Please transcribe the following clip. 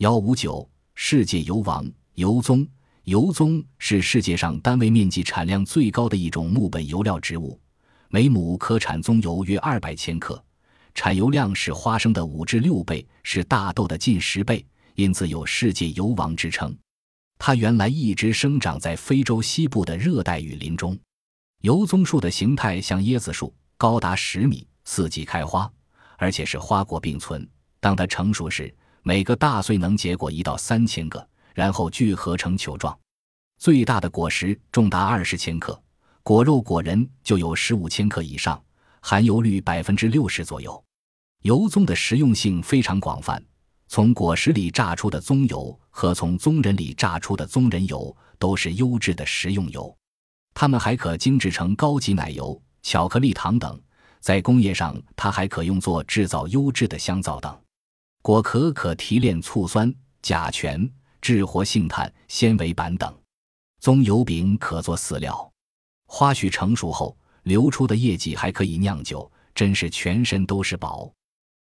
幺五九，世界油王油棕。油棕是世界上单位面积产量最高的一种木本油料植物，每亩可产棕油约二百千克，产油量是花生的五至六倍，是大豆的近十倍，因此有“世界油王”之称。它原来一直生长在非洲西部的热带雨林中。油棕树的形态像椰子树，高达十米，四季开花，而且是花果并存。当它成熟时，每个大穗能结果一到三千个，然后聚合成球状。最大的果实重达二十千克，果肉果仁就有十五千克以上，含油率百分之六十左右。油棕的实用性非常广泛，从果实里榨出的棕油和从棕仁里榨出的棕仁油都是优质的食用油。它们还可精制成高级奶油、巧克力糖等，在工业上，它还可用作制造优质的香皂等。果壳可提炼醋酸、甲醛、制活性炭、纤维板等，棕油饼可做饲料。花絮成熟后流出的液剂还可以酿酒，真是全身都是宝。